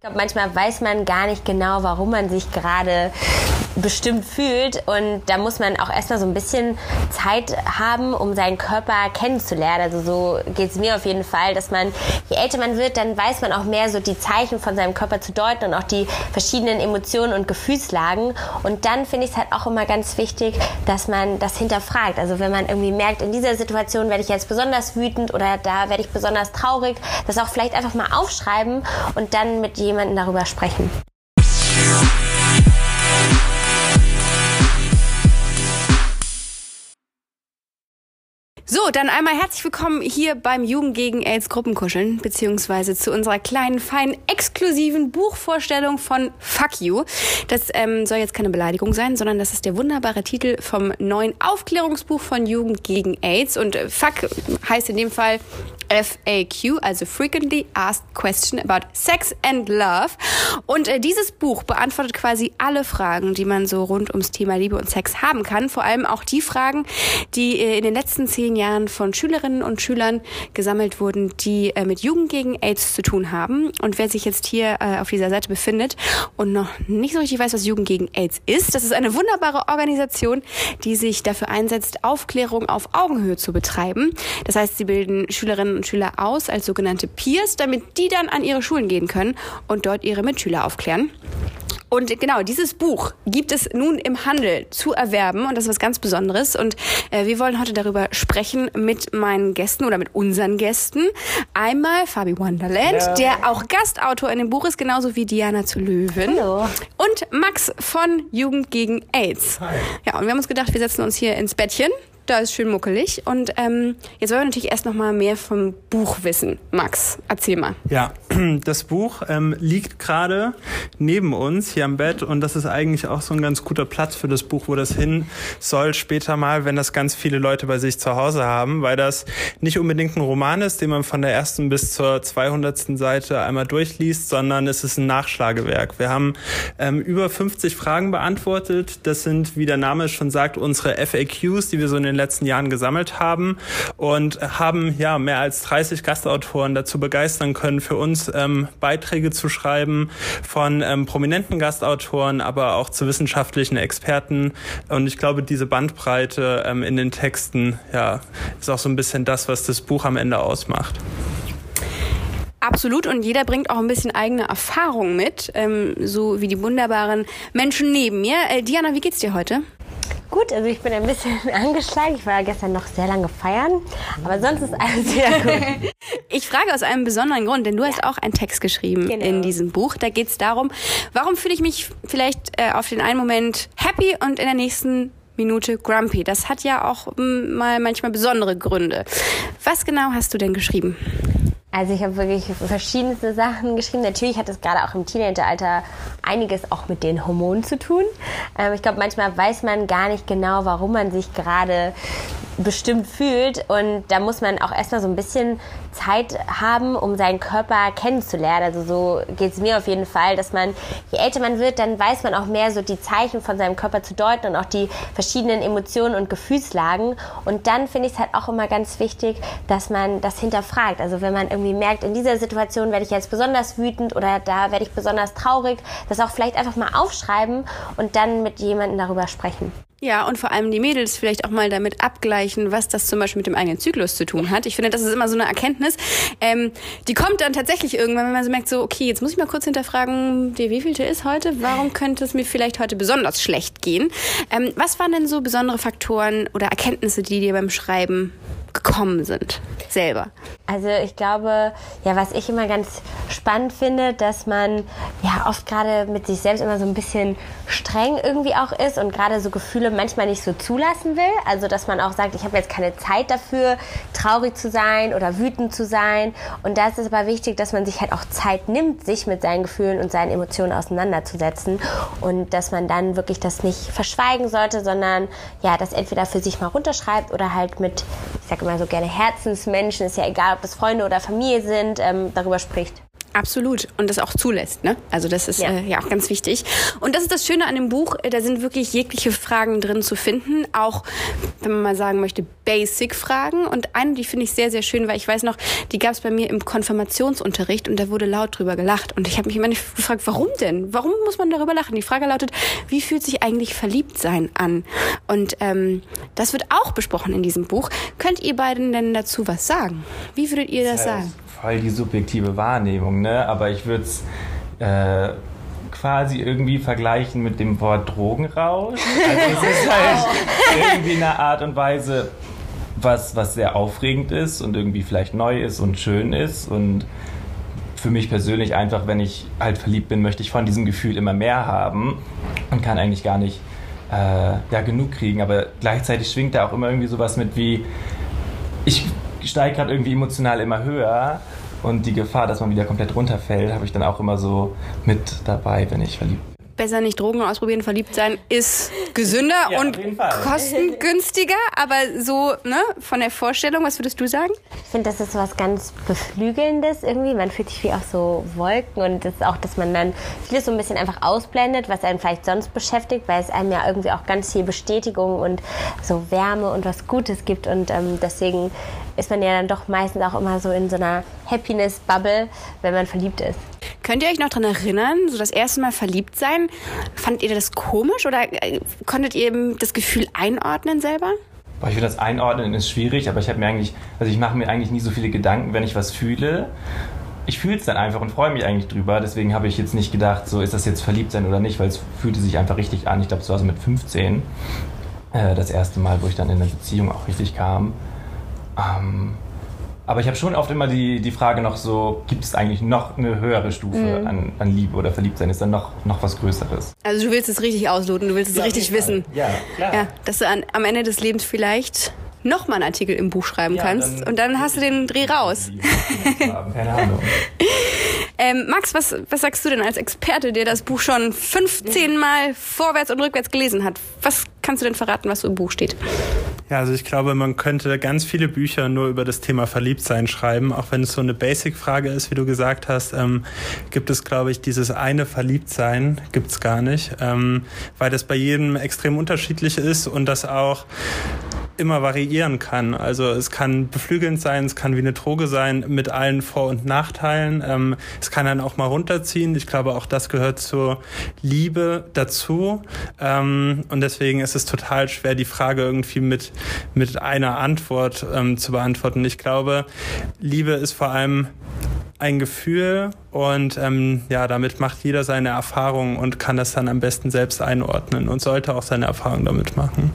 Ich glaube, manchmal weiß man gar nicht genau, warum man sich gerade bestimmt fühlt. Und da muss man auch erstmal so ein bisschen Zeit haben, um seinen Körper kennenzulernen. Also so geht es mir auf jeden Fall, dass man, je älter man wird, dann weiß man auch mehr so die Zeichen von seinem Körper zu deuten und auch die verschiedenen Emotionen und Gefühlslagen. Und dann finde ich es halt auch immer ganz wichtig, dass man das hinterfragt. Also wenn man irgendwie merkt, in dieser Situation werde ich jetzt besonders wütend oder da werde ich besonders traurig, das auch vielleicht einfach mal aufschreiben und dann mit jemandem darüber sprechen. So, dann einmal herzlich willkommen hier beim Jugend gegen AIDS Gruppenkuscheln, beziehungsweise zu unserer kleinen, feinen, exklusiven Buchvorstellung von Fuck You. Das ähm, soll jetzt keine Beleidigung sein, sondern das ist der wunderbare Titel vom neuen Aufklärungsbuch von Jugend gegen AIDS. Und äh, Fuck heißt in dem Fall FAQ, also Frequently Asked Question About Sex and Love. Und äh, dieses Buch beantwortet quasi alle Fragen, die man so rund ums Thema Liebe und Sex haben kann. Vor allem auch die Fragen, die äh, in den letzten zehn Jahren von Schülerinnen und Schülern gesammelt wurden, die äh, mit Jugend gegen AIDS zu tun haben. Und wer sich jetzt hier äh, auf dieser Seite befindet und noch nicht so richtig weiß, was Jugend gegen AIDS ist, das ist eine wunderbare Organisation, die sich dafür einsetzt, Aufklärung auf Augenhöhe zu betreiben. Das heißt, sie bilden Schülerinnen und Schüler aus als sogenannte Peers, damit die dann an ihre Schulen gehen können und dort ihre Mitschüler aufklären. Und genau, dieses Buch gibt es nun im Handel zu erwerben und das ist was ganz Besonderes. Und äh, wir wollen heute darüber sprechen mit meinen Gästen oder mit unseren Gästen. Einmal Fabi Wonderland, ja. der auch Gastautor in dem Buch ist, genauso wie Diana zu Löwen. Hallo. Und Max von Jugend gegen AIDS. Hi. Ja, und wir haben uns gedacht, wir setzen uns hier ins Bettchen da ist schön muckelig. Und ähm, jetzt wollen wir natürlich erst noch mal mehr vom Buch wissen. Max, erzähl mal. Ja, das Buch ähm, liegt gerade neben uns hier am Bett und das ist eigentlich auch so ein ganz guter Platz für das Buch, wo das hin soll später mal, wenn das ganz viele Leute bei sich zu Hause haben, weil das nicht unbedingt ein Roman ist, den man von der ersten bis zur 200. Seite einmal durchliest, sondern es ist ein Nachschlagewerk. Wir haben ähm, über 50 Fragen beantwortet. Das sind, wie der Name schon sagt, unsere FAQs, die wir so in den letzten Jahren gesammelt haben und haben ja mehr als 30 Gastautoren dazu begeistern können, für uns ähm, Beiträge zu schreiben von ähm, prominenten Gastautoren, aber auch zu wissenschaftlichen Experten. Und ich glaube, diese Bandbreite ähm, in den Texten ja, ist auch so ein bisschen das, was das Buch am Ende ausmacht. Absolut und jeder bringt auch ein bisschen eigene Erfahrung mit, ähm, so wie die wunderbaren Menschen neben mir. Äh, Diana, wie geht's dir heute? Gut, also ich bin ein bisschen angeschlagen. Ich war gestern noch sehr lange feiern, aber sonst ist alles sehr gut. Ich frage aus einem besonderen Grund, denn du hast auch einen Text geschrieben genau. in diesem Buch. Da geht es darum, warum fühle ich mich vielleicht äh, auf den einen Moment happy und in der nächsten Minute grumpy. Das hat ja auch m, mal manchmal besondere Gründe. Was genau hast du denn geschrieben? Also ich habe wirklich verschiedenste Sachen geschrieben. Natürlich hat es gerade auch im Teenageralter einiges auch mit den Hormonen zu tun. Ähm, ich glaube, manchmal weiß man gar nicht genau, warum man sich gerade bestimmt fühlt. Und da muss man auch erstmal so ein bisschen Zeit haben, um seinen Körper kennenzulernen. Also so geht es mir auf jeden Fall, dass man, je älter man wird, dann weiß man auch mehr so die Zeichen von seinem Körper zu deuten und auch die verschiedenen Emotionen und Gefühlslagen. Und dann finde ich es halt auch immer ganz wichtig, dass man das hinterfragt. Also wenn man irgendwie merkt, in dieser Situation werde ich jetzt besonders wütend oder da werde ich besonders traurig, das auch vielleicht einfach mal aufschreiben und dann mit jemandem darüber sprechen. Ja, und vor allem die Mädels vielleicht auch mal damit abgleichen, was das zum Beispiel mit dem eigenen Zyklus zu tun hat. Ich finde, das ist immer so eine Erkenntnis. Ähm, die kommt dann tatsächlich irgendwann, wenn man so merkt, so, okay, jetzt muss ich mal kurz hinterfragen, der wievielte ist heute? Warum könnte es mir vielleicht heute besonders schlecht gehen? Ähm, was waren denn so besondere Faktoren oder Erkenntnisse, die dir beim Schreiben gekommen sind? Selber. Also ich glaube, ja, was ich immer ganz spannend finde, dass man ja oft gerade mit sich selbst immer so ein bisschen streng irgendwie auch ist und gerade so Gefühle manchmal nicht so zulassen will. Also dass man auch sagt, ich habe jetzt keine Zeit dafür, traurig zu sein oder wütend zu sein. Und da ist es aber wichtig, dass man sich halt auch Zeit nimmt, sich mit seinen Gefühlen und seinen Emotionen auseinanderzusetzen und dass man dann wirklich das nicht verschweigen sollte, sondern ja, das entweder für sich mal runterschreibt oder halt mit, ich sage immer so gerne Herzensmenschen, ist ja egal, ob das Freunde oder Familie sind, ähm, darüber spricht. Absolut. Und das auch zulässt. Ne? Also das ist ja. Äh, ja auch ganz wichtig. Und das ist das Schöne an dem Buch. Äh, da sind wirklich jegliche Fragen drin zu finden. Auch, wenn man mal sagen möchte, Basic-Fragen. Und eine, die finde ich sehr, sehr schön, weil ich weiß noch, die gab es bei mir im Konfirmationsunterricht und da wurde laut drüber gelacht. Und ich habe mich immer nicht gefragt, warum denn? Warum muss man darüber lachen? Die Frage lautet, wie fühlt sich eigentlich Verliebtsein an? Und ähm, das wird auch besprochen in diesem Buch. Könnt ihr beiden denn dazu was sagen? Wie würdet ihr das, das heißt, sagen? Voll die subjektive Wahrnehmung, ne? Aber ich würde es äh, quasi irgendwie vergleichen mit dem Wort Drogenrausch. Also es ist halt irgendwie eine Art und Weise, was, was sehr aufregend ist und irgendwie vielleicht neu ist und schön ist und für mich persönlich einfach, wenn ich halt verliebt bin, möchte ich von diesem Gefühl immer mehr haben und kann eigentlich gar nicht äh, ja, genug kriegen. Aber gleichzeitig schwingt da auch immer irgendwie sowas mit wie, ich steige gerade irgendwie emotional immer höher und die Gefahr, dass man wieder komplett runterfällt, habe ich dann auch immer so mit dabei, wenn ich verliebt bin besser nicht Drogen ausprobieren, verliebt sein ist gesünder ja, und kostengünstiger, aber so ne, von der Vorstellung, was würdest du sagen? Ich finde, das ist was ganz Beflügelndes irgendwie. Man fühlt sich wie auf so Wolken und das ist auch, dass man dann vieles so ein bisschen einfach ausblendet, was einen vielleicht sonst beschäftigt, weil es einem ja irgendwie auch ganz viel Bestätigung und so Wärme und was Gutes gibt und ähm, deswegen ist man ja dann doch meistens auch immer so in so einer Happiness-Bubble, wenn man verliebt ist. Könnt ihr euch noch daran erinnern, so das erste Mal verliebt sein? Fandet ihr das komisch oder äh, konntet ihr das Gefühl einordnen selber? Boah, ich finde das Einordnen ist schwierig, aber ich habe mir eigentlich, also ich mache mir eigentlich nie so viele Gedanken, wenn ich was fühle. Ich fühle es dann einfach und freue mich eigentlich drüber. Deswegen habe ich jetzt nicht gedacht, so ist das jetzt verliebt sein oder nicht, weil es fühlte sich einfach richtig an. Ich glaube, es war so mit 15 äh, das erste Mal, wo ich dann in eine Beziehung auch richtig kam. Ähm, aber ich habe schon oft immer die, die Frage noch so, gibt es eigentlich noch eine höhere Stufe mhm. an, an Liebe oder Verliebtsein? Ist da noch, noch was Größeres? Also du willst es richtig ausloten, du willst es ja, richtig wissen. Ja, klar. Ja, dass du an, am Ende des Lebens vielleicht nochmal einen Artikel im Buch schreiben ja, kannst dann und dann hast du den Dreh raus. Keine Ahnung. ähm, Max, was, was sagst du denn als Experte, der das Buch schon 15 Mal vorwärts und rückwärts gelesen hat? Was kannst du denn verraten, was so im Buch steht? Ja, also ich glaube, man könnte ganz viele Bücher nur über das Thema Verliebtsein schreiben, auch wenn es so eine Basic-Frage ist, wie du gesagt hast, ähm, gibt es, glaube ich, dieses eine Verliebtsein gibt es gar nicht, ähm, weil das bei jedem extrem unterschiedlich ist und das auch immer variieren kann. Also es kann beflügelnd sein, es kann wie eine Droge sein mit allen Vor- und Nachteilen. Ähm, es kann dann auch mal runterziehen. Ich glaube, auch das gehört zur Liebe dazu. Ähm, und deswegen ist es total schwer, die Frage irgendwie mit, mit einer Antwort ähm, zu beantworten. Ich glaube, Liebe ist vor allem ein Gefühl und ähm, ja, damit macht jeder seine Erfahrungen und kann das dann am besten selbst einordnen und sollte auch seine Erfahrungen damit machen.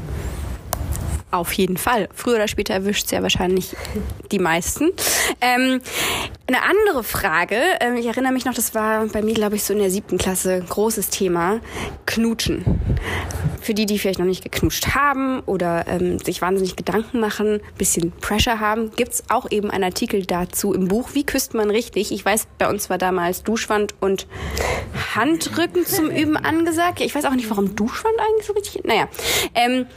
Auf jeden Fall. Früher oder später erwischt es ja wahrscheinlich die meisten. Ähm, eine andere Frage, ähm, ich erinnere mich noch, das war bei mir, glaube ich, so in der siebten Klasse, großes Thema, Knutschen. Für die, die vielleicht noch nicht geknutscht haben oder ähm, sich wahnsinnig Gedanken machen, bisschen Pressure haben, gibt's auch eben einen Artikel dazu im Buch. Wie küsst man richtig? Ich weiß, bei uns war damals Duschwand und Handrücken zum Üben angesagt. Ich weiß auch nicht, warum Duschwand eigentlich so richtig. Naja, ähm,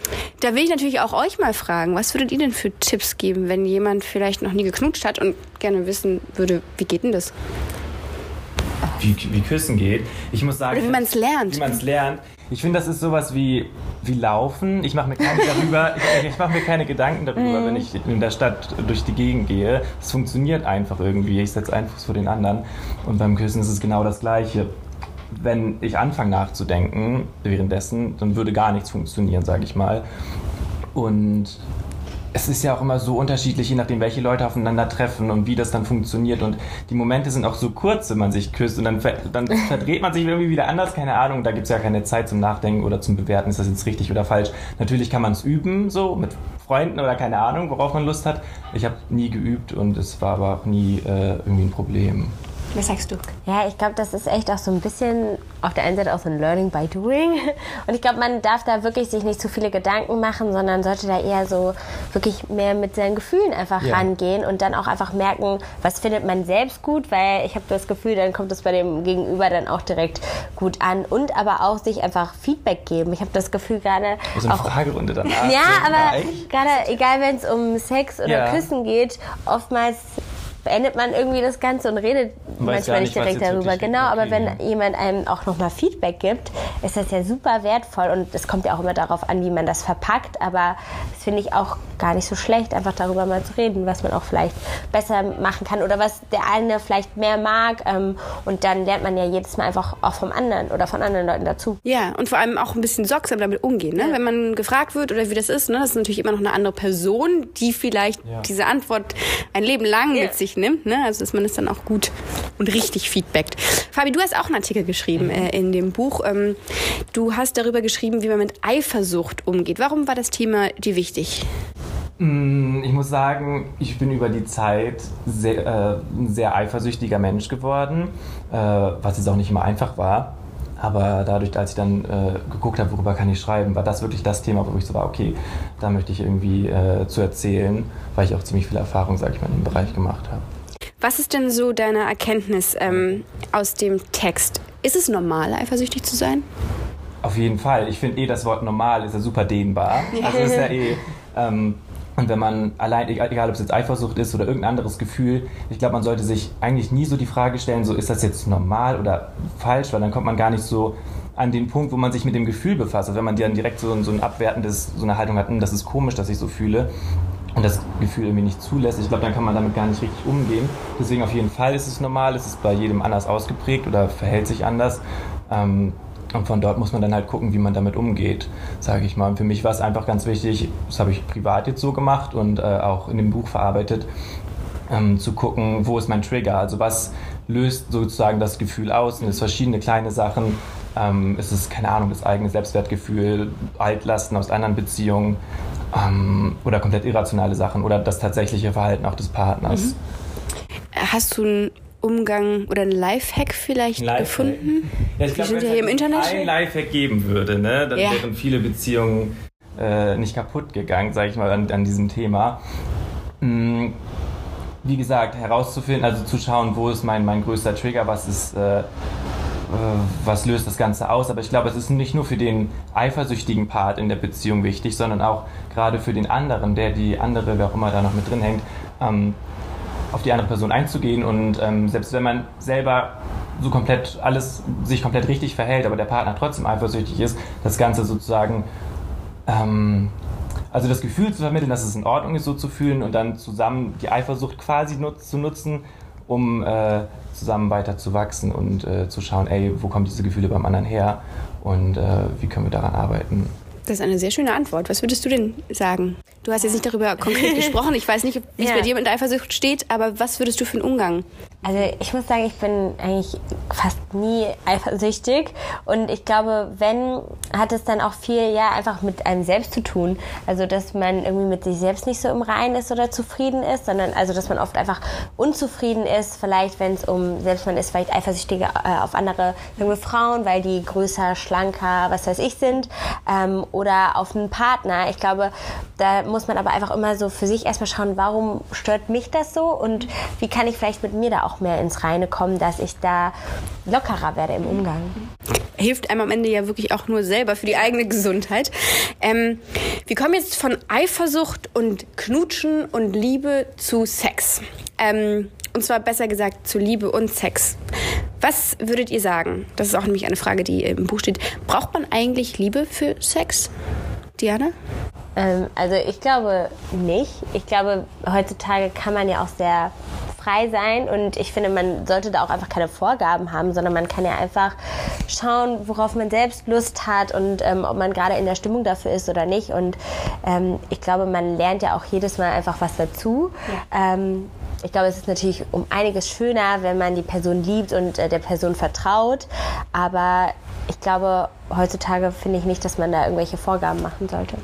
da will ich natürlich auch euch mal fragen, was würdet ihr denn für Tipps geben, wenn jemand vielleicht noch nie geknutscht hat und gerne wissen würde, wie geht denn das? Wie, wie Küssen geht. Ich muss sagen. Oder wie man es lernt. Wie man es lernt. Ich finde, das ist sowas wie, wie Laufen. Ich mache mir keine darüber, ich, ich mache mir keine Gedanken darüber, mhm. wenn ich in der Stadt durch die Gegend gehe. Es funktioniert einfach irgendwie. Ich setze einen Fuß vor den anderen. Und beim Küssen ist es genau das Gleiche. Wenn ich anfange nachzudenken währenddessen, dann würde gar nichts funktionieren, sage ich mal. Und es ist ja auch immer so unterschiedlich, je nachdem, welche Leute aufeinandertreffen und wie das dann funktioniert. Und die Momente sind auch so kurz, wenn man sich küsst und dann, dann verdreht man sich irgendwie wieder anders, keine Ahnung. Da gibt es ja keine Zeit zum Nachdenken oder zum Bewerten, ist das jetzt richtig oder falsch. Natürlich kann man es üben, so mit Freunden oder keine Ahnung, worauf man Lust hat. Ich habe nie geübt und es war aber auch nie äh, irgendwie ein Problem. Was sagst du? Ja, ich glaube, das ist echt auch so ein bisschen auf der einen Seite auch so ein Learning by Doing. Und ich glaube, man darf da wirklich sich nicht zu viele Gedanken machen, sondern sollte da eher so wirklich mehr mit seinen Gefühlen einfach ja. rangehen und dann auch einfach merken, was findet man selbst gut, weil ich habe das Gefühl, dann kommt es bei dem Gegenüber dann auch direkt gut an und aber auch sich einfach Feedback geben. Ich habe das Gefühl gerade so eine Fragerunde danach. Ja, aber gerade egal, wenn es um Sex oder ja. Küssen geht, oftmals beendet man irgendwie das Ganze und redet weiß manchmal nicht direkt darüber. Genau, aber okay, wenn ja. jemand einem auch nochmal Feedback gibt, ist das ja super wertvoll und es kommt ja auch immer darauf an, wie man das verpackt, aber das finde ich auch gar nicht so schlecht, einfach darüber mal zu reden, was man auch vielleicht besser machen kann oder was der eine vielleicht mehr mag ähm, und dann lernt man ja jedes Mal einfach auch vom anderen oder von anderen Leuten dazu. Ja, und vor allem auch ein bisschen sorgsam damit umgehen. Ne? Wenn man gefragt wird oder wie das ist, ne? das ist natürlich immer noch eine andere Person, die vielleicht Ja. diese Antwort ein Leben lang mit sich nimmt. Ne? Also dass man es dann auch gut und richtig feedbackt. Fabi, du hast auch einen Artikel geschrieben äh, in dem Buch. Ähm, du hast darüber geschrieben, wie man mit Eifersucht umgeht. Warum war das Thema dir wichtig? Mm, Ich muss sagen, ich bin über die Zeit sehr, äh, ein sehr eifersüchtiger Mensch geworden, äh, was jetzt auch nicht immer einfach war. Aber dadurch, als ich dann äh, geguckt habe, worüber kann ich schreiben, war das wirklich das Thema, wo ich so war, okay, da möchte ich irgendwie äh, zu erzählen, weil ich auch ziemlich viel Erfahrung, sage ich mal, in dem Bereich gemacht habe. Was ist denn so deine Erkenntnis ähm, aus dem Text? Ist es normal, eifersüchtig zu sein? Auf jeden Fall. Ich finde eh, das Wort normal ist ja super dehnbar. Also ist ja eh. Ähm, und wenn man allein, egal, egal ob es jetzt Eifersucht ist oder irgendein anderes Gefühl, ich glaube, man sollte sich eigentlich nie so die Frage stellen, so ist das jetzt normal oder falsch, weil dann kommt man gar nicht so an den Punkt, wo man sich mit dem Gefühl befasst. Also wenn man dann direkt so, so ein abwertendes, so eine Haltung hat, "Hm, das ist komisch, dass ich so fühle und das Gefühl irgendwie nicht zulässt, ich glaube, dann kann man damit gar nicht richtig umgehen. Deswegen auf jeden Fall ist es normal, es ist bei jedem anders ausgeprägt oder verhält sich anders. Ähm, und von dort muss man dann halt gucken, wie man damit umgeht, sage ich mal. Und für mich war es einfach ganz wichtig, das habe ich privat jetzt so gemacht und äh, auch in dem Buch verarbeitet, ähm, zu gucken, wo ist mein Trigger? Also was löst sozusagen das Gefühl aus? Sind es verschiedene kleine Sachen? Ähm, ist es, keine Ahnung, das eigene Selbstwertgefühl, Altlasten aus anderen Beziehungen ähm, oder komplett irrationale Sachen oder das tatsächliche Verhalten auch des Partners? Hast du einen Umgang oder einen Lifehack vielleicht Lifehack. gefunden? Ja, ich glaube, wenn ja es Internet. ein Lifehack geben würde, ne, dann Ja. wären viele Beziehungen äh, nicht kaputt gegangen, sage ich mal, an, an diesem Thema. Mm, Wie gesagt, herauszufinden, also zu schauen, wo ist mein, mein größter Trigger, was ist, äh, äh, was löst das Ganze aus. Aber ich glaube, es ist nicht nur für den eifersüchtigen Part in der Beziehung wichtig, sondern auch gerade für den anderen, der die andere, wer auch immer da noch mit drin hängt, ähm, auf die andere Person einzugehen und ähm, selbst wenn man selber so komplett alles sich komplett richtig verhält, aber der Partner trotzdem eifersüchtig ist, das Ganze sozusagen ähm, also das Gefühl zu vermitteln, dass es in Ordnung ist, so zu fühlen und dann zusammen die Eifersucht quasi nutz, zu nutzen, um äh, zusammen weiter zu wachsen und äh, zu schauen, ey, wo kommen diese Gefühle beim anderen her und äh, wie können wir daran arbeiten. Das ist eine sehr schöne Antwort. Was würdest du denn sagen? Du hast jetzt nicht darüber konkret gesprochen. Ich weiß nicht, wie es Ja. bei dir mit Eifersucht steht, aber was würdest du für einen Umgang? Also ich muss sagen, ich bin eigentlich fast nie eifersüchtig und ich glaube, wenn, hat es dann auch viel ja einfach mit einem selbst zu tun. Also dass man irgendwie mit sich selbst nicht so im Reinen ist oder zufrieden ist, sondern also dass man oft einfach unzufrieden ist, vielleicht wenn es um, selbst man ist vielleicht eifersüchtig äh, auf andere junge Frauen, weil die größer, schlanker, was weiß ich sind ähm, oder auf einen Partner. Ich glaube, da muss man aber einfach immer so für sich erstmal schauen, warum stört mich das so und wie kann ich vielleicht mit mir da auch mehr ins Reine kommen, dass ich da lockerer werde im Umgang. Hilft einem am Ende ja wirklich auch nur selber für die eigene Gesundheit. Ähm, wir kommen jetzt von Eifersucht und Knutschen und Liebe zu Sex. Ähm, und zwar besser gesagt zu Liebe und Sex. Was würdet ihr sagen? Das ist auch nämlich eine Frage, die im Buch steht. Braucht man eigentlich Liebe für Sex? Diana? Ähm, also ich glaube nicht. Ich glaube, heutzutage kann man ja auch sehr frei sein und ich finde, man sollte da auch einfach keine Vorgaben haben, sondern man kann ja einfach schauen, worauf man selbst Lust hat und ähm, ob man gerade in der Stimmung dafür ist oder nicht. Und ähm, ich glaube, man lernt ja auch jedes Mal einfach was dazu. Ähm, ich glaube, es ist natürlich um einiges schöner, wenn man die Person liebt und äh, der Person vertraut. Aber ich glaube, heutzutage finde ich nicht, dass man da irgendwelche Vorgaben machen sollte.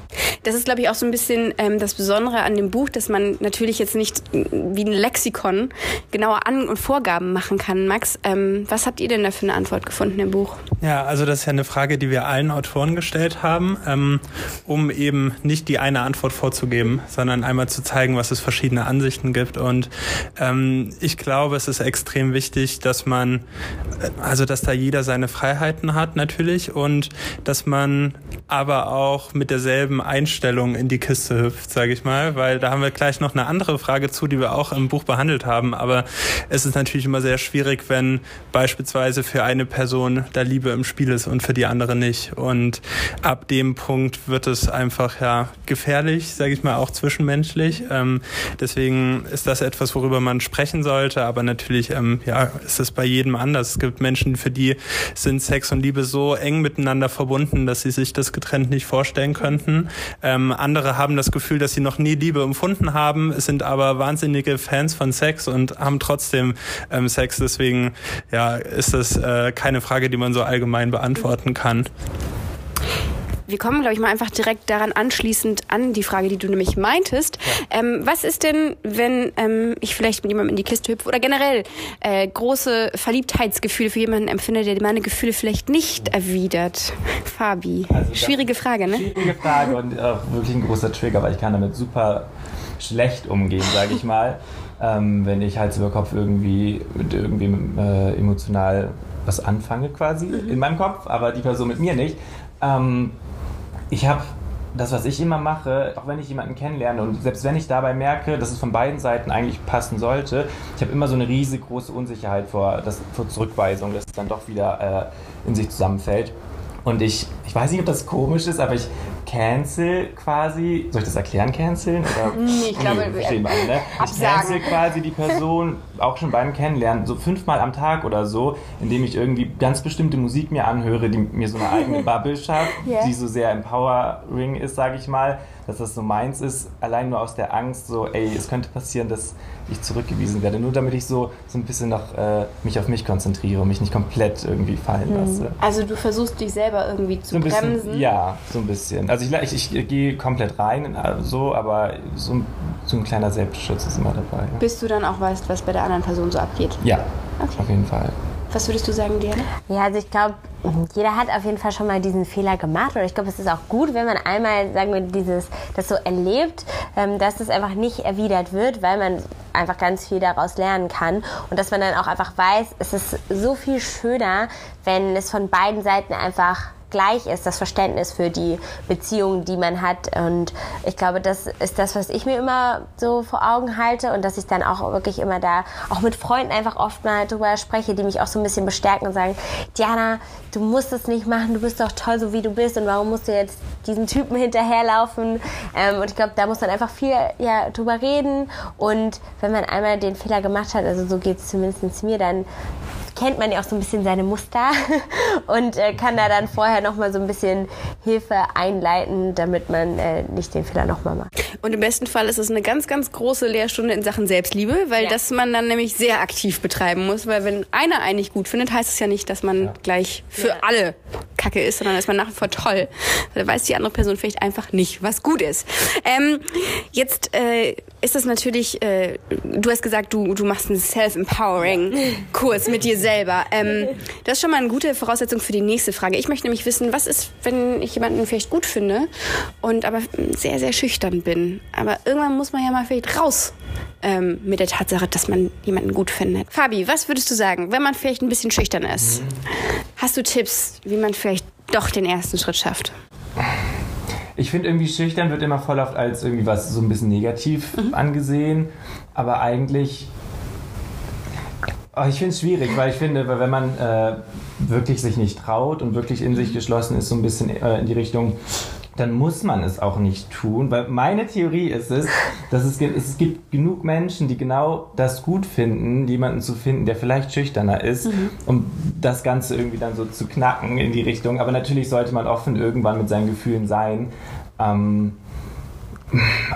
Das ist, glaube ich, auch so ein bisschen ähm, das Besondere an dem Buch, dass man natürlich jetzt nicht äh, wie ein Lexikon genaue An- und Vorgaben machen kann. Max, ähm, was habt ihr denn da für eine Antwort gefunden im Buch? Ja, also das ist ja eine Frage, die wir allen Autoren gestellt haben, ähm, um eben nicht die eine Antwort vorzugeben, sondern einmal zu zeigen, was es verschiedene Ansichten gibt. Und ähm, ich glaube, es ist extrem wichtig, dass man, äh, also dass da jeder seine Freiheiten hat natürlich und dass man aber auch mit derselben Einstellung in die Kiste hüpft, sage ich mal, weil da haben wir gleich noch eine andere Frage zu, die wir auch im Buch behandelt haben. Aber es ist natürlich immer sehr schwierig, wenn beispielsweise für eine Person da Liebe im Spiel ist und für die andere nicht. Und ab dem Punkt wird es einfach ja gefährlich, sage ich mal, auch zwischenmenschlich. Ähm, deswegen ist das etwas, worüber man sprechen sollte. Aber natürlich ähm, ja, ist es bei jedem anders. Es gibt Menschen, für die sind Sex und Liebe so eng miteinander verbunden, dass sie sich das getrennt nicht vorstellen könnten. Ähm, andere haben das Gefühl, dass sie noch nie Liebe empfunden haben, sind aber wahnsinnige Fans von Sex und haben trotzdem ähm, Sex. Deswegen ja, ist das äh, keine Frage, die man so allgemein beantworten kann. Wir kommen, glaube ich, mal einfach direkt daran anschließend an die Frage, die du nämlich meintest. Ja. Ähm, was ist denn, wenn ähm, ich vielleicht mit jemandem in die Kiste hüpfe oder generell äh, große Verliebtheitsgefühle für jemanden empfinde, der meine Gefühle vielleicht nicht erwidert? Fabi, also schwierige Frage, ne? Schwierige Frage und auch wirklich ein großer Trigger, weil ich kann damit super schlecht umgehen, sage ich mal. Ähm, wenn ich Hals über Kopf irgendwie mit irgendwem äh, emotional was anfange quasi mhm. in meinem Kopf, aber die Person mit mir nicht. Ähm, ich habe das, was ich immer mache, auch wenn ich jemanden kennenlerne und selbst wenn ich dabei merke, dass es von beiden Seiten eigentlich passen sollte, ich habe immer so eine riesengroße Unsicherheit vor, das, vor Zurückweisung, dass es dann doch wieder äh, in sich zusammenfällt. Und ich, ich weiß nicht, ob das komisch ist, aber ich cancel quasi, soll ich das erklären, canceln? Oder? Nee, ich glaube, nee, wir alle, ne? Ich cancel quasi die Person auch schon beim Kennenlernen, so fünfmal am Tag oder so, indem ich irgendwie ganz bestimmte Musik mir anhöre, die mir so eine eigene Bubble schafft, yeah. die so sehr empowering ist, sage ich mal dass das so meins ist, allein nur aus der Angst, so, ey, es könnte passieren, dass ich zurückgewiesen werde, nur damit ich so, so ein bisschen noch äh, mich auf mich konzentriere und mich nicht komplett irgendwie fallen hm. lasse. Also du versuchst dich selber irgendwie zu so bremsen? Bisschen, ja, so ein bisschen. Also ich, ich, ich gehe komplett rein, so, aber so, so ein kleiner Selbstschutz ist immer dabei. Bis du dann auch weißt, was bei der anderen Person so abgeht? Ja, okay. auf jeden Fall. Was würdest du sagen, Diana? Ja, also ich glaube, jeder hat auf jeden Fall schon mal diesen Fehler gemacht. Oder ich glaube, es ist auch gut, wenn man einmal, sagen wir, dieses, das so erlebt, ähm, dass das einfach nicht erwidert wird, weil man einfach ganz viel daraus lernen kann. Und dass man dann auch einfach weiß, es ist so viel schöner, wenn es von beiden Seiten einfach gleich ist, das Verständnis für die Beziehung, die man hat. Und ich glaube, das ist das, was ich mir immer so vor Augen halte und dass ich dann auch wirklich immer da auch mit Freunden einfach oft mal drüber spreche, die mich auch so ein bisschen bestärken und sagen, Diana, du musst es nicht machen, du bist doch toll, so wie du bist und warum musst du jetzt diesen Typen hinterherlaufen? Ähm, und ich glaube, da muss man einfach viel ja, drüber reden und wenn man einmal den Fehler gemacht hat, also so geht es zumindest mir, dann kennt man ja auch so ein bisschen seine Muster und äh, kann da dann vorher nochmal so ein bisschen Hilfe einleiten, damit man äh, nicht den Fehler nochmal macht. Und im besten Fall ist es eine ganz, ganz große Lehrstunde in Sachen Selbstliebe, weil ja. das man dann nämlich sehr aktiv betreiben muss, weil wenn einer einen nicht gut findet, heißt es ja nicht, dass man ja. gleich für ja. alle Kacke ist, sondern ist man nach wie vor toll. Da weiß die andere Person vielleicht einfach nicht, was gut ist. Ähm, jetzt äh, ist das natürlich, äh, du hast gesagt, du, du machst einen Self-Empowering-Kurs mit dir selber. Ähm, das ist schon mal eine gute Voraussetzung für die nächste Frage. Ich möchte nämlich wissen, was ist, wenn ich jemanden vielleicht gut finde und aber sehr, sehr schüchtern bin. Aber irgendwann muss man ja mal vielleicht raus ähm, mit der Tatsache, dass man jemanden gut findet. Fabi, was würdest du sagen, wenn man vielleicht ein bisschen schüchtern ist? Hast du Tipps, wie man vielleicht doch den ersten Schritt schafft? Ich finde irgendwie schüchtern wird immer voll oft als irgendwie was so ein bisschen negativ mhm. angesehen, aber eigentlich Oh, ich finde es schwierig, weil ich finde, wenn man äh, wirklich sich nicht traut und wirklich in sich geschlossen ist, so ein bisschen äh, in die Richtung, dann muss man es auch nicht tun, weil meine Theorie ist es, dass es, es gibt genug Menschen, die genau das gut finden, jemanden zu finden, der vielleicht schüchterner ist, mhm. um das Ganze irgendwie dann so zu knacken in die Richtung. Aber natürlich sollte man offen irgendwann mit seinen Gefühlen sein. Ähm,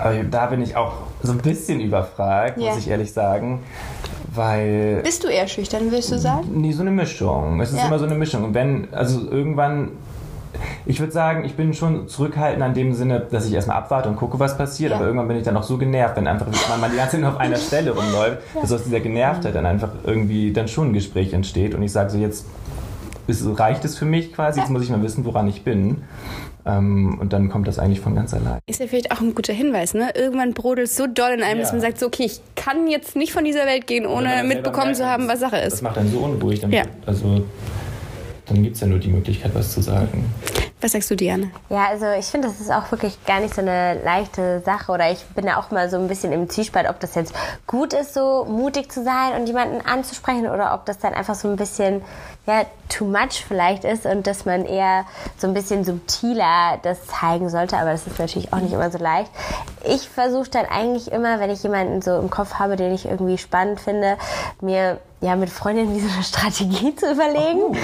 aber da bin ich auch so ein bisschen überfragt, yeah. muss ich ehrlich sagen. Weil. Bist du eher schüchtern, willst du sagen? Nee, so eine Mischung. Es ist ja. immer so eine Mischung. Und wenn, also irgendwann ich würde sagen, ich bin schon zurückhaltend an dem Sinne, dass ich erstmal abwarte und gucke, was passiert. Ja. Aber irgendwann bin ich dann auch so genervt, wenn einfach man die ganze Zeit nur auf einer Stelle rumläuft, ja. dass aus dieser Genervtheit dann einfach irgendwie dann schon ein Gespräch entsteht. Und ich sage so, jetzt ist, reicht es für mich quasi, jetzt muss ich mal wissen, woran ich bin. Ähm, und dann kommt das eigentlich von ganz allein. Ist ja vielleicht auch ein guter Hinweis, ne? Irgendwann brodelt es so doll in einem, ja. dass man sagt, so, okay, ich kann jetzt nicht von dieser Welt gehen, ohne mitbekommen zu haben, was Sache ist. Das macht dann so unruhig. Dann, ja. Also dann gibt es ja nur die Möglichkeit, was zu sagen. Was sagst du, Diane? Ja, also ich finde, das ist auch wirklich gar nicht so eine leichte Sache. Oder ich bin ja auch mal so ein bisschen im Zwiespalt, ob das jetzt gut ist, so mutig zu sein und jemanden anzusprechen oder ob das dann einfach so ein bisschen ja, too much vielleicht ist und dass man eher so ein bisschen subtiler das zeigen sollte. Aber das ist natürlich auch nicht immer so leicht. Ich versuche dann eigentlich immer, wenn ich jemanden so im Kopf habe, den ich irgendwie spannend finde, mir ja mit Freundinnen wie so eine Strategie zu überlegen. Oh.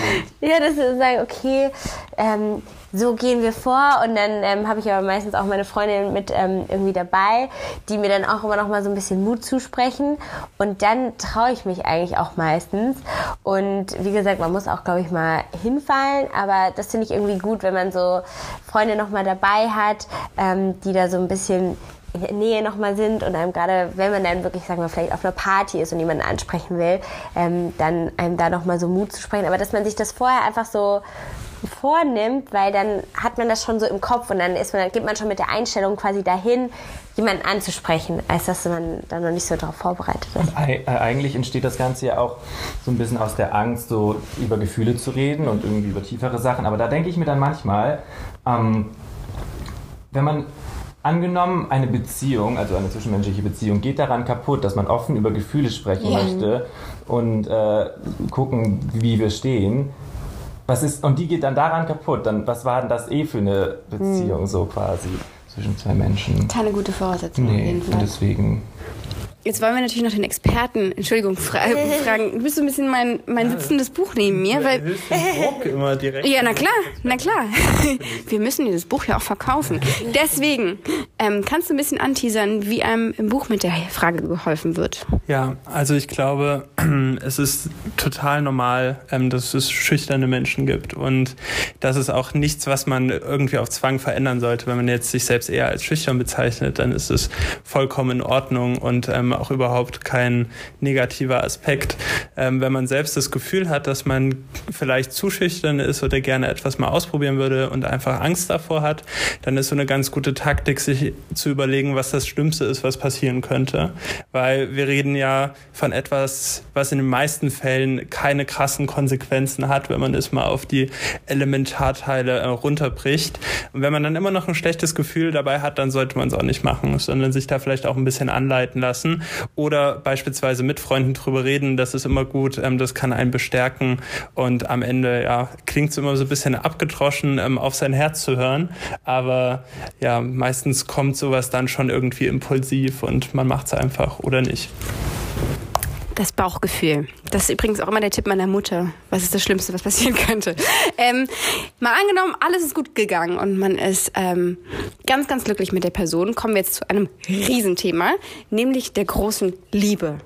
Ja, dass wir sagen, okay, ähm, so gehen wir vor und dann ähm, habe ich aber meistens auch meine Freundin mit ähm, irgendwie dabei, die mir dann auch immer noch mal so ein bisschen Mut zusprechen und dann traue ich mich eigentlich auch meistens und wie gesagt, man muss auch glaube ich mal hinfallen, aber das finde ich irgendwie gut, wenn man so Freunde noch mal dabei hat, ähm, die da so ein bisschen in der Nähe nochmal sind und einem gerade, wenn man dann wirklich, sagen wir, vielleicht auf einer Party ist und jemanden ansprechen will, ähm, dann einem da nochmal so Mut zu sprechen. Aber dass man sich das vorher einfach so vornimmt, weil dann hat man das schon so im Kopf und dann ist man, dann geht man schon mit der Einstellung quasi dahin, jemanden anzusprechen, als dass man dann noch nicht so darauf vorbereitet ist. Äh, eigentlich entsteht das Ganze ja auch so ein bisschen aus der Angst, so über Gefühle zu reden und irgendwie über tiefere Sachen. Aber da denke ich mir dann manchmal, ähm, wenn man angenommen, eine Beziehung, also eine zwischenmenschliche Beziehung, geht daran kaputt, dass man offen über Gefühle sprechen ja. möchte und äh, gucken, wie wir stehen, was ist, und die geht dann daran kaputt. Dann, was war denn das eh für eine Beziehung, hm. so quasi, zwischen zwei Menschen? Keine gute Voraussetzung. Nee, und deswegen. Jetzt wollen wir natürlich noch den Experten, Entschuldigung, fra fragen. Du bist so ein bisschen mein, mein sitzendes Buch neben mir. Weil, Druck immer direkt. Ja, na klar, na klar. Wir müssen dieses Buch ja auch verkaufen. Deswegen, ähm, kannst du ein bisschen anteasern, wie einem im Buch mit der Frage geholfen wird? Ja, also ich glaube, es ist total normal, ähm, dass es schüchterne Menschen gibt. Und das ist auch nichts, was man irgendwie auf Zwang verändern sollte. Wenn man jetzt sich selbst eher als schüchtern bezeichnet, dann ist es vollkommen in Ordnung. Und ähm, auch überhaupt kein negativer Aspekt. Ähm, wenn man selbst das Gefühl hat, dass man vielleicht zu schüchtern ist oder gerne etwas mal ausprobieren würde und einfach Angst davor hat, dann ist so eine ganz gute Taktik, sich zu überlegen, was das Schlimmste ist, was passieren könnte. Weil wir reden ja von etwas, was in den meisten Fällen keine krassen Konsequenzen hat, wenn man es mal auf die Elementarteile äh, runterbricht. Und wenn man dann immer noch ein schlechtes Gefühl dabei hat, dann sollte man es auch nicht machen, sondern sich da vielleicht auch ein bisschen anleiten lassen oder beispielsweise mit Freunden drüber reden, das ist immer gut, ähm, das kann einen bestärken und am Ende ja, klingt es immer so ein bisschen abgedroschen, ähm, auf sein Herz zu hören, aber ja, meistens kommt sowas dann schon irgendwie impulsiv und man macht es einfach oder nicht. Das Bauchgefühl. Das ist übrigens auch immer der Tipp meiner Mutter. Was ist das Schlimmste, was passieren könnte? Ähm, mal angenommen, alles ist gut gegangen und man ist ähm, ganz, ganz glücklich mit der Person. Kommen wir jetzt zu einem Riesenthema, nämlich der großen Liebe.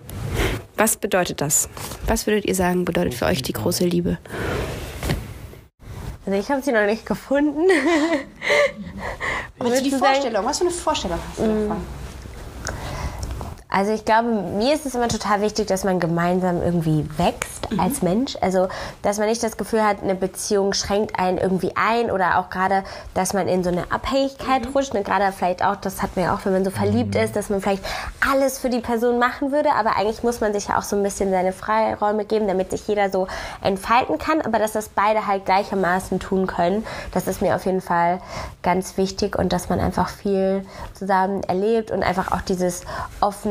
Was bedeutet das? Was würdet ihr sagen, bedeutet für euch die große Liebe? Also ich habe sie noch nicht gefunden. Was, die Vorstellung? Was für eine Vorstellung hast du davon? Also ich glaube, mir ist es immer total wichtig, dass man gemeinsam irgendwie wächst mhm. als Mensch. Also dass man nicht das Gefühl hat, eine Beziehung schränkt einen irgendwie ein oder auch gerade, dass man in so eine Abhängigkeit mhm. rutscht. Und gerade vielleicht auch, das hat man ja auch, wenn man so verliebt mhm. ist, dass man vielleicht alles für die Person machen würde. Aber eigentlich muss man sich ja auch so ein bisschen seine Freiräume geben, damit sich jeder so entfalten kann. Aber dass das beide halt gleichermaßen tun können, das ist mir auf jeden Fall ganz wichtig und dass man einfach viel zusammen erlebt und einfach auch dieses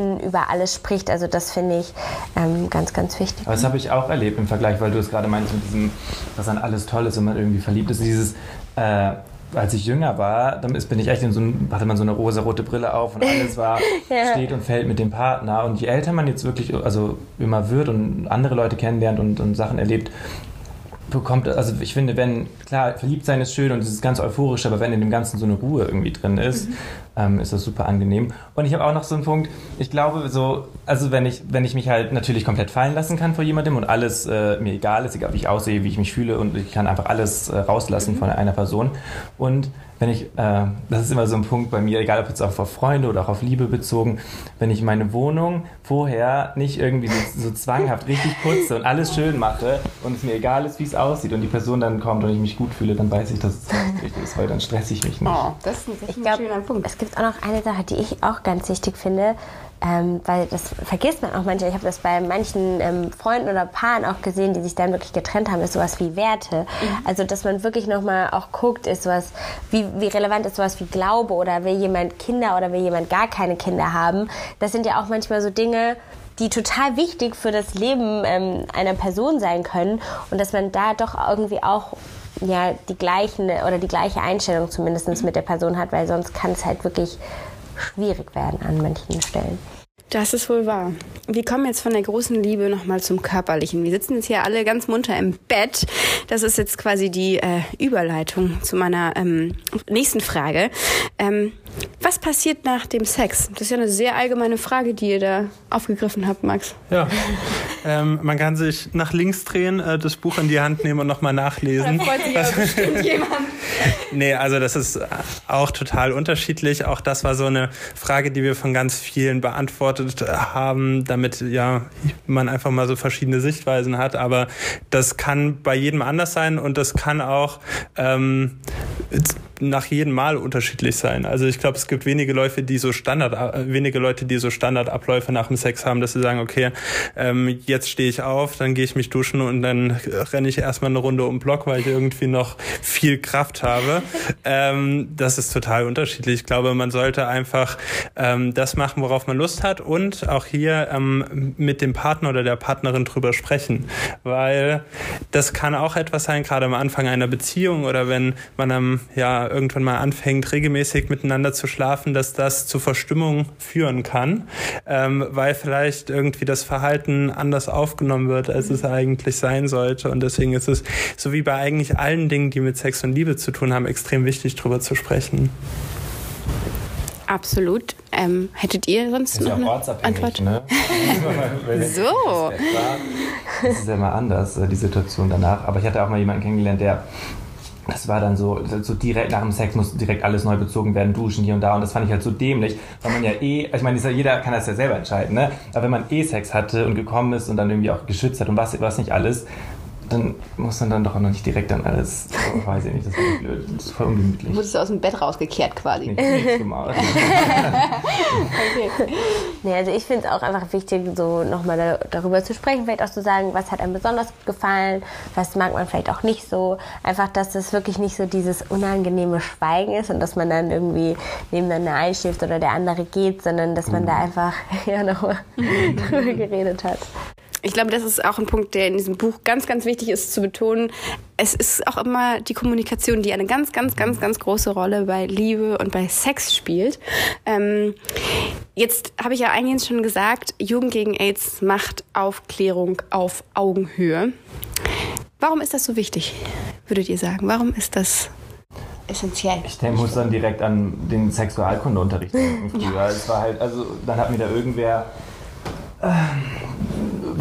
offen über alles spricht. Also das finde ich ähm, ganz, ganz wichtig. Aber das habe ich auch erlebt im Vergleich, weil du es gerade meinst mit diesem, dass dann alles toll ist und man irgendwie verliebt ist. Dieses, äh, als ich jünger war, dann bin ich echt in so ein, hatte man so eine rosa-rote Brille auf und alles war, ja. steht und fällt mit dem Partner. Und je älter man jetzt wirklich, also immer wird und andere Leute kennenlernt und, und Sachen erlebt, bekommt, also ich finde, wenn, klar, verliebt sein ist schön und es ist ganz euphorisch, aber wenn in dem Ganzen so eine Ruhe irgendwie drin ist, mhm. ähm, ist das super angenehm. Und ich habe auch noch so einen Punkt, ich glaube so, also wenn ich, wenn ich mich halt natürlich komplett fallen lassen kann vor jemandem und alles äh, mir egal ist, egal wie ich aussehe, wie ich mich fühle und ich kann einfach alles äh, rauslassen mhm. von einer Person und wenn ich, äh, das ist immer so ein Punkt bei mir, egal ob jetzt auch auf Freunde oder auch auf Liebe bezogen, wenn ich meine Wohnung vorher nicht irgendwie so, so zwanghaft richtig putze und alles schön mache und es mir egal ist, wie es aussieht und die Person dann kommt und ich mich gut fühle, dann weiß ich, dass es richtig ist, weil dann stresse ich mich nicht. Oh, das ist ein, ich glaub, schöner Punkt. Es gibt auch noch eine Sache, die ich auch ganz wichtig finde, ähm, weil das vergisst man auch manchmal. Ich habe das bei manchen ähm, Freunden oder Paaren auch gesehen, die sich dann wirklich getrennt haben, ist sowas wie Werte. Mhm. Also, dass man wirklich nochmal auch guckt, ist sowas, wie, wie relevant ist sowas wie Glaube oder will jemand Kinder oder will jemand gar keine Kinder haben. Das sind ja auch manchmal so Dinge, die total wichtig für das Leben ähm, einer Person sein können und dass man da doch irgendwie auch ja, die gleichen oder die gleiche Einstellung zumindest mit der Person hat, weil sonst kann es halt wirklich schwierig werden an manchen Stellen. Das ist wohl wahr. Wir kommen jetzt von der großen Liebe nochmal zum Körperlichen. Wir sitzen jetzt hier alle ganz munter im Bett. Das ist jetzt quasi die äh, Überleitung zu meiner ähm, nächsten Frage. Ähm, was passiert nach dem Sex? Das ist ja eine sehr allgemeine Frage, die ihr da aufgegriffen habt, Max. Ja. Ähm, man kann sich nach links drehen, äh, das Buch in die Hand nehmen und nochmal nachlesen. Da freut sich aber bestimmt jemand. Nee, also das ist auch total unterschiedlich. Auch das war so eine Frage, die wir von ganz vielen beantwortet haben, damit ja man einfach mal so verschiedene Sichtweisen hat. Aber das kann bei jedem anders sein und das kann auch ähm, nach jedem Mal unterschiedlich sein. Also ich glaube, es gibt wenige Leute, die so Standard, äh, wenige Leute, die so Standardabläufe nach dem Sex haben, dass sie sagen, okay, ähm, jetzt stehe ich auf, dann gehe ich mich duschen und dann renne ich erstmal eine Runde um den Block, weil ich irgendwie noch viel Kraft habe. ähm, das ist total unterschiedlich. Ich glaube, man sollte einfach ähm, das machen, worauf man Lust hat und auch hier ähm, mit dem Partner oder der Partnerin drüber sprechen, weil das kann auch etwas sein, gerade am Anfang einer Beziehung oder wenn man am ja irgendwann mal anfängt, regelmäßig miteinander zu schlafen, dass das zu Verstimmung führen kann, ähm, weil vielleicht irgendwie das Verhalten anders aufgenommen wird, als es eigentlich sein sollte. Und deswegen ist es, so wie bei eigentlich allen Dingen, die mit Sex und Liebe zu tun haben, extrem wichtig, darüber zu sprechen. Absolut. Ähm, hättet ihr sonst ist noch ja eine Antwort? Ne? so. Das ist ja mal anders, äh, die Situation danach. Aber ich hatte auch mal jemanden kennengelernt, der das war dann so, so direkt nach dem Sex muss direkt alles neu bezogen werden, duschen hier und da. Und das fand ich halt so dämlich, weil man ja eh, ich meine, jeder kann das ja selber entscheiden, ne? Aber wenn man eh Sex hatte und gekommen ist und dann irgendwie auch geschützt hat und was, was nicht alles, dann muss man dann doch auch noch nicht direkt dann alles, oh, weiß ich nicht, das ist blöd, das ist voll ungemütlich. Wurdest du aus dem Bett rausgekehrt quasi? Nee, nichts gemacht. okay. Nee, also ich finde es auch einfach wichtig, so nochmal da, darüber zu sprechen, vielleicht auch zu sagen, was hat einem besonders gut gefallen, was mag man vielleicht auch nicht so. Einfach, dass das wirklich nicht so dieses unangenehme Schweigen ist und dass man dann irgendwie nebeneinander einschläft oder der andere geht, sondern dass man da einfach ja nochmal drüber geredet hat. Ich glaube, das ist auch ein Punkt, der in diesem Buch ganz, ganz wichtig ist zu betonen. Es ist auch immer die Kommunikation, die eine ganz, ganz, ganz, ganz große Rolle bei Liebe und bei Sex spielt. Ähm, jetzt habe ich ja eingehend schon gesagt, Jugend gegen AIDS macht Aufklärung auf Augenhöhe. Warum ist das so wichtig, würdet ihr sagen? Warum ist das essentiell? Ich denke, muss dann direkt an den Sexualkundeunterricht denken früher. Ja. Es war halt, also dann hat mir da irgendwer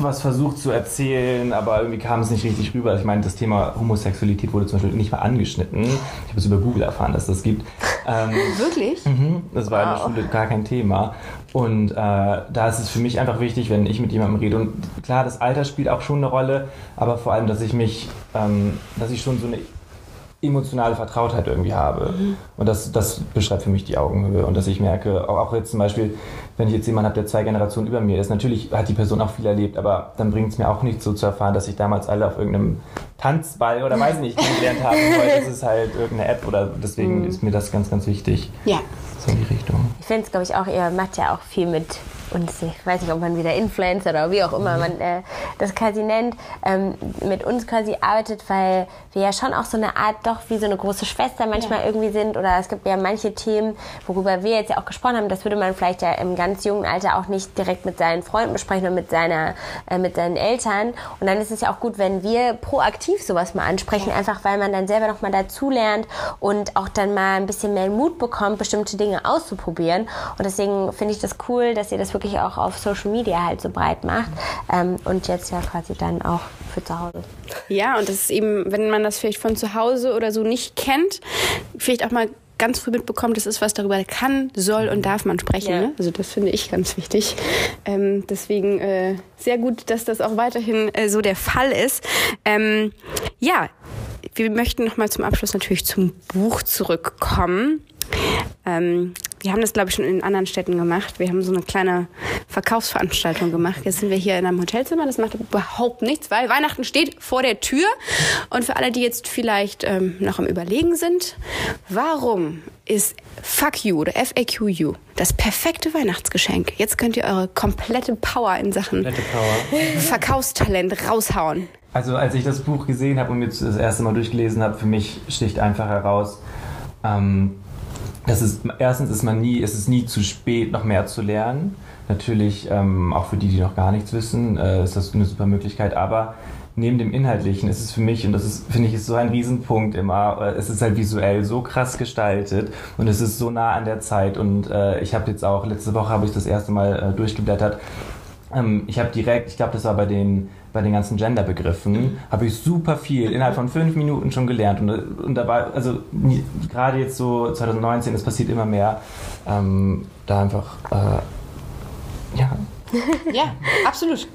was versucht zu erzählen, aber irgendwie kam es nicht richtig rüber. Ich meine, das Thema Homosexualität wurde zum Beispiel nicht mal angeschnitten. Ich habe es über Google erfahren, dass das gibt. Ähm, Wirklich? Mhm, das war wow. in der Schule gar kein Thema. Und äh, da ist es für mich einfach wichtig, wenn ich mit jemandem rede. Und klar, das Alter spielt auch schon eine Rolle, aber vor allem, dass ich mich, ähm, dass ich schon so eine emotionale Vertrautheit irgendwie habe. Mhm. Und das, das beschreibt für mich die Augenhöhe. Und dass ich merke, auch jetzt zum Beispiel, wenn ich jetzt jemanden habe, der zwei Generationen über mir ist, natürlich hat die Person auch viel erlebt, aber dann bringt es mir auch nichts so zu erfahren, dass ich damals alle auf irgendeinem Tanzball oder weiß nicht kennengelernt habe. Heute ist es halt irgendeine App oder deswegen mhm. ist mir das ganz, ganz wichtig. Ja. So in die Richtung. Ich finde es, glaube ich, auch, ihr macht ja auch viel mit und ich weiß nicht, ob man wieder Influencer oder wie auch immer mhm. man äh, das quasi nennt, ähm, mit uns quasi arbeitet, weil wir ja schon auch so eine Art, doch wie so eine große Schwester manchmal ja. irgendwie sind. Oder es gibt ja manche Themen, worüber wir jetzt ja auch gesprochen haben, das würde man vielleicht ja im ganz jungen Alter auch nicht direkt mit seinen Freunden besprechen oder mit, seiner, äh, mit seinen Eltern. Und dann ist es ja auch gut, wenn wir proaktiv sowas mal ansprechen, einfach weil man dann selber nochmal dazulernt und auch dann mal ein bisschen mehr Mut bekommt, bestimmte Dinge auszuprobieren. Und deswegen finde ich das cool, dass ihr das wirklich auch auf Social Media halt so breit macht ähm, und jetzt ja quasi dann auch für zu Hause. Ja, und das ist eben, wenn man das vielleicht von zu Hause oder so nicht kennt, vielleicht auch mal ganz früh mitbekommt, das ist was darüber kann, soll und darf man sprechen. Ja. Ne? Also das finde ich ganz wichtig. Ähm, deswegen äh, sehr gut, dass das auch weiterhin äh, so der Fall ist. Ähm, ja, wir möchten noch mal zum Abschluss natürlich zum Buch zurückkommen. Ähm, wir haben das, glaube ich, schon in anderen Städten gemacht. Wir haben so eine kleine Verkaufsveranstaltung gemacht. Jetzt sind wir hier in einem Hotelzimmer. Das macht überhaupt nichts, weil Weihnachten steht vor der Tür. Und für alle, die jetzt vielleicht ähm, noch am Überlegen sind, warum ist Fuck You oder FAQU das perfekte Weihnachtsgeschenk? Jetzt könnt ihr eure komplette Power in Sachen Power. Verkaufstalent raushauen. Also als ich das Buch gesehen habe und mir das erste Mal durchgelesen habe, für mich sticht einfach heraus, ähm, dass es erstens ist man nie, ist es nie zu spät, noch mehr zu lernen. Natürlich, ähm, auch für die, die noch gar nichts wissen, äh, ist das eine super Möglichkeit. Aber neben dem Inhaltlichen ist es für mich, und das ist, finde ich, ist so ein Riesenpunkt immer, äh, es ist halt visuell so krass gestaltet und es ist so nah an der Zeit. Und äh, ich habe jetzt auch, letzte Woche habe ich das erste Mal äh, durchgeblättert. Ähm, ich habe direkt, ich glaube, das war bei den bei den ganzen Genderbegriffen, habe ich super viel innerhalb von fünf Minuten schon gelernt. Und, und da war, also gerade jetzt so 2019, es passiert immer mehr, ähm, da einfach, äh, ja, ja, absolut.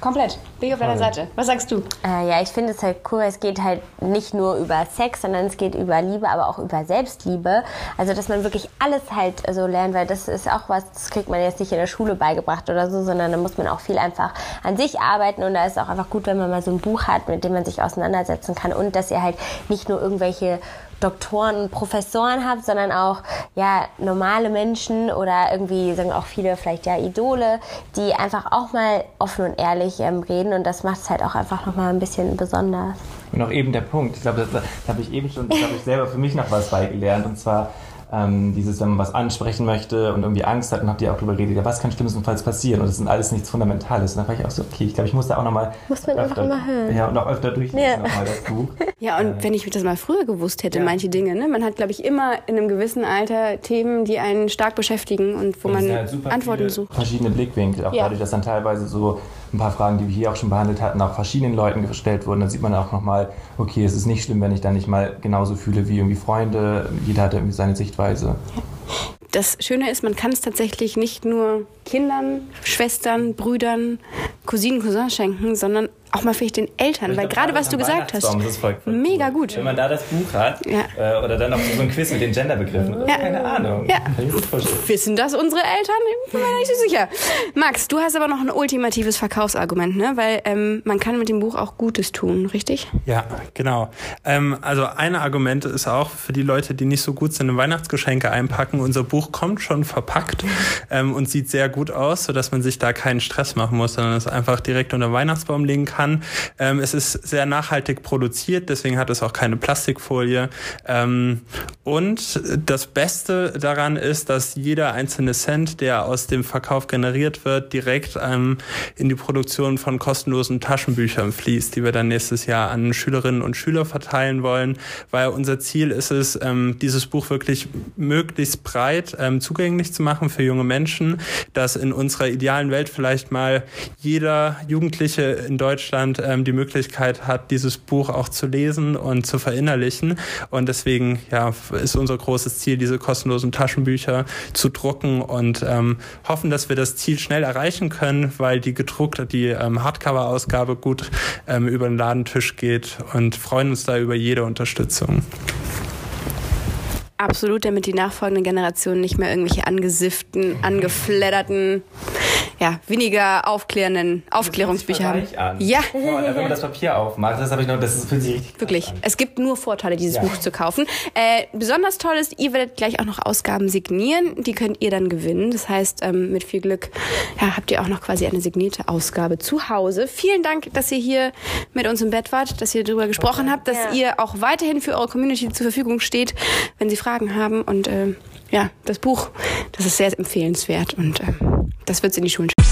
Komplett. Bin ich auf deiner Seite. Was sagst du? Äh, ja, ich finde es halt cool. Es geht halt nicht nur über Sex, sondern es geht über Liebe, aber auch über Selbstliebe. Also, dass man wirklich alles halt so lernt, weil das ist auch was, das kriegt man jetzt nicht in der Schule beigebracht oder so, sondern da muss man auch viel einfach an sich arbeiten und da ist es auch einfach gut, wenn man mal so ein Buch hat, mit dem man sich auseinandersetzen kann und dass ihr halt nicht nur irgendwelche Doktoren und Professoren habt, sondern auch ja normale Menschen oder irgendwie sagen auch viele vielleicht ja Idole, die einfach auch mal offen und ehrlich ähm, reden und das macht es halt auch einfach noch mal ein bisschen besonders. Und auch eben der Punkt, ich glaube, da habe ich eben schon, habe ich selber für mich noch was beigelernt und zwar ähm, dieses, wenn man was ansprechen möchte und irgendwie Angst hat, und habt ihr auch drüber geredet, ja, was kann schlimmstenfalls passieren? Und das ist alles nichts Fundamentales. Und da war ich auch so, okay, ich glaube, ich muss da auch nochmal. Muss man öfter, einfach mal hören. Ja, und auch öfter durchlesen ja. nochmal das Buch. Ja, und äh, wenn ich das mal früher gewusst hätte, ja. manche Dinge, ne? Man hat, glaube ich, immer in einem gewissen Alter Themen, die einen stark beschäftigen und wo und man halt Antworten sucht. Verschiedene Blickwinkel, auch ja. dadurch, dass dann teilweise so ein paar Fragen, die wir hier auch schon behandelt hatten, auch verschiedenen Leuten gestellt wurden. Dann sieht man auch nochmal, okay, es ist nicht schlimm, wenn ich dann nicht mal genauso fühle wie irgendwie Freunde. Jeder hat irgendwie seine Sichtweise. Das Schöne ist, man kann es tatsächlich nicht nur Kindern, Schwestern, Brüdern, Cousinen, Cousins schenken, sondern auch mal vielleicht den Eltern, weil gerade was du gesagt hast, mega gut. Wenn man da das Buch hat ja. äh, oder dann auch so ein Quiz mit den Genderbegriffen, ja. keine Ahnung. Ja. Wissen das unsere Eltern? Ich bin mir nicht so sicher. Max, du hast aber noch ein ultimatives Verkaufsargument, ne? weil ähm, man kann mit dem Buch auch Gutes tun, richtig? Ja, genau. Ähm, also ein Argument ist auch für die Leute, die nicht so gut sind, Weihnachtsgeschenke einpacken. Unser Buch kommt schon verpackt ähm, und sieht sehr gut aus, sodass man sich da keinen Stress machen muss, sondern es einfach direkt unter Weihnachtsbaum legen kann kann. Ähm, es ist sehr nachhaltig produziert, deswegen hat es auch keine Plastikfolie. Ähm, und das Beste daran ist, dass jeder einzelne Cent, der aus dem Verkauf generiert wird, direkt ähm, in die Produktion von kostenlosen Taschenbüchern fließt, die wir dann nächstes Jahr an Schülerinnen und Schüler verteilen wollen, weil unser Ziel ist es, ähm, dieses Buch wirklich möglichst breit ähm, zugänglich zu machen für junge Menschen, dass in unserer idealen Welt vielleicht mal jeder Jugendliche in Deutschland Deutschland ähm, die Möglichkeit hat, dieses Buch auch zu lesen und zu verinnerlichen. Und deswegen ja, ist unser großes Ziel, diese kostenlosen Taschenbücher zu drucken und ähm, hoffen, dass wir das Ziel schnell erreichen können, weil die gedruckte, die ähm, Hardcover-Ausgabe gut ähm, über den Ladentisch geht und freuen uns da über jede Unterstützung. Absolut, damit die nachfolgenden Generationen nicht mehr irgendwelche angesifften, angefledderten ja, weniger aufklärenden Aufklärungsbücher haben. Ja. Boah, wenn man das Papier aufmacht, das habe ich noch, das fühlt sich richtig Wirklich. Es gibt nur Vorteile, dieses ja. Buch zu kaufen. Äh, besonders toll ist, ihr werdet gleich auch noch Ausgaben signieren. Die könnt ihr dann gewinnen. Das heißt, ähm, mit viel Glück ja, habt ihr auch noch quasi eine signierte Ausgabe zu Hause. Vielen Dank, dass ihr hier mit uns im Bett wart, dass ihr darüber gesprochen okay. habt, dass ja. ihr auch weiterhin für eure Community zur Verfügung steht, wenn sie Fragen haben. Und äh, ja, das Buch, das ist sehr empfehlenswert und äh, das wird es in die Schulen schaffen.